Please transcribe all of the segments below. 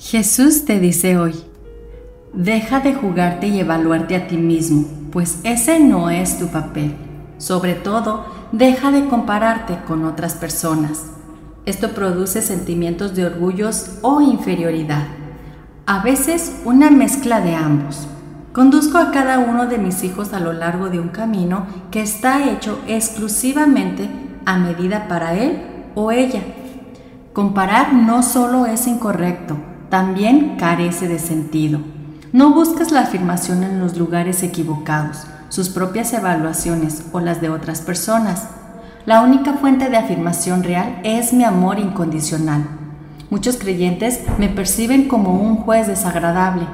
Jesús te dice hoy, deja de jugarte y evaluarte a ti mismo, pues ese no es tu papel. Sobre todo, deja de compararte con otras personas. Esto produce sentimientos de orgullos o inferioridad. A veces una mezcla de ambos. Conduzco a cada uno de mis hijos a lo largo de un camino que está hecho exclusivamente a medida para él o ella. Comparar no solo es incorrecto, también carece de sentido. No buscas la afirmación en los lugares equivocados, sus propias evaluaciones o las de otras personas. La única fuente de afirmación real es mi amor incondicional. Muchos creyentes me perciben como un juez desagradable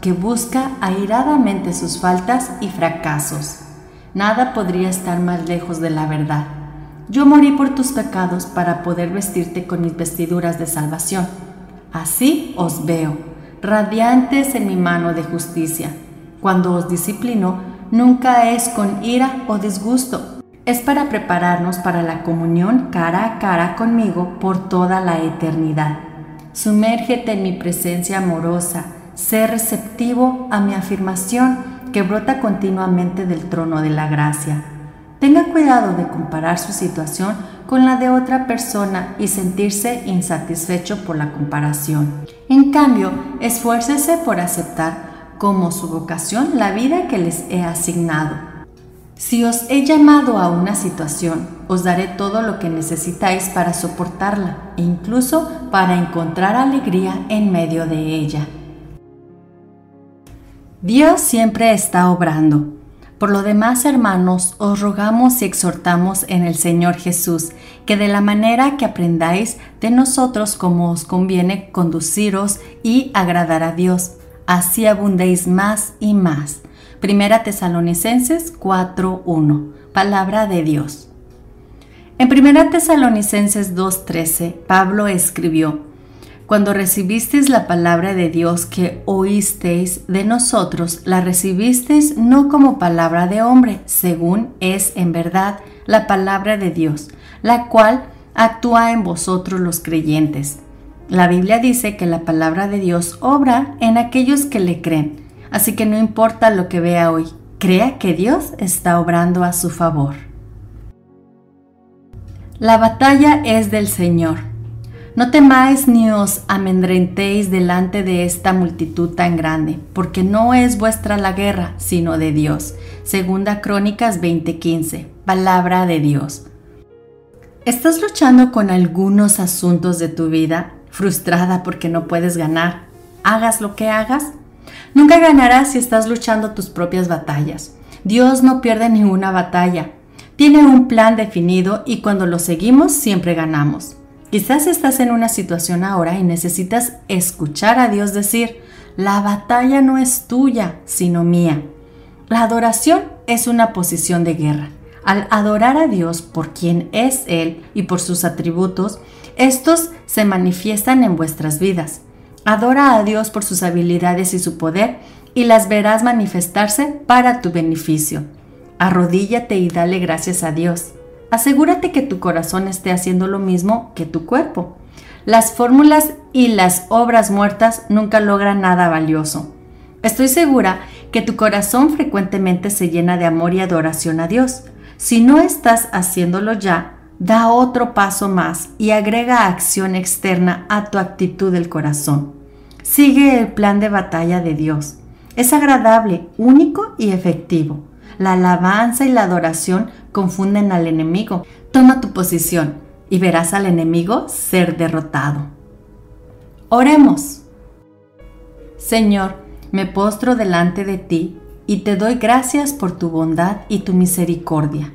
que busca airadamente sus faltas y fracasos. Nada podría estar más lejos de la verdad. Yo morí por tus pecados para poder vestirte con mis vestiduras de salvación. Así os veo, radiantes en mi mano de justicia. Cuando os disciplino, nunca es con ira o disgusto. Es para prepararnos para la comunión cara a cara conmigo por toda la eternidad. Sumérgete en mi presencia amorosa, sé receptivo a mi afirmación que brota continuamente del trono de la gracia. Tenga cuidado de comparar su situación con la de otra persona y sentirse insatisfecho por la comparación. En cambio, esfuércese por aceptar como su vocación la vida que les he asignado. Si os he llamado a una situación, os daré todo lo que necesitáis para soportarla e incluso para encontrar alegría en medio de ella. Dios siempre está obrando. Por lo demás, hermanos, os rogamos y exhortamos en el Señor Jesús, que de la manera que aprendáis de nosotros como os conviene conduciros y agradar a Dios, así abundéis más y más. Primera Tesalonicenses 4:1. Palabra de Dios. En Primera Tesalonicenses 2:13, Pablo escribió: cuando recibisteis la palabra de Dios que oísteis de nosotros, la recibisteis no como palabra de hombre, según es en verdad la palabra de Dios, la cual actúa en vosotros los creyentes. La Biblia dice que la palabra de Dios obra en aquellos que le creen, así que no importa lo que vea hoy, crea que Dios está obrando a su favor. La batalla es del Señor no temáis ni os amedrentéis delante de esta multitud tan grande, porque no es vuestra la guerra, sino de Dios. Segunda Crónicas 20:15. Palabra de Dios. ¿Estás luchando con algunos asuntos de tu vida, frustrada porque no puedes ganar? Hagas lo que hagas. Nunca ganarás si estás luchando tus propias batallas. Dios no pierde ninguna batalla. Tiene un plan definido y cuando lo seguimos siempre ganamos. Quizás estás en una situación ahora y necesitas escuchar a Dios decir, la batalla no es tuya, sino mía. La adoración es una posición de guerra. Al adorar a Dios por quien es Él y por sus atributos, estos se manifiestan en vuestras vidas. Adora a Dios por sus habilidades y su poder y las verás manifestarse para tu beneficio. Arrodíllate y dale gracias a Dios. Asegúrate que tu corazón esté haciendo lo mismo que tu cuerpo. Las fórmulas y las obras muertas nunca logran nada valioso. Estoy segura que tu corazón frecuentemente se llena de amor y adoración a Dios. Si no estás haciéndolo ya, da otro paso más y agrega acción externa a tu actitud del corazón. Sigue el plan de batalla de Dios. Es agradable, único y efectivo. La alabanza y la adoración confunden al enemigo. Toma tu posición y verás al enemigo ser derrotado. Oremos. Señor, Me postro delante de ti y te doy gracias por tu bondad y tu misericordia.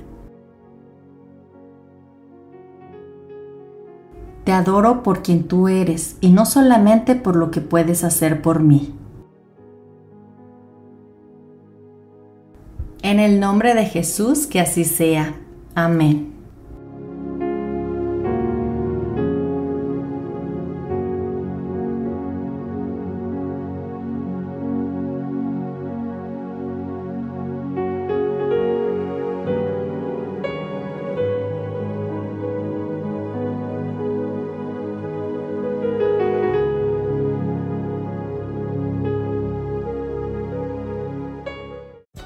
Te adoro por quien tú eres y no solamente por lo que puedes hacer por mí. En el nombre de Jesús, que así sea. Amén.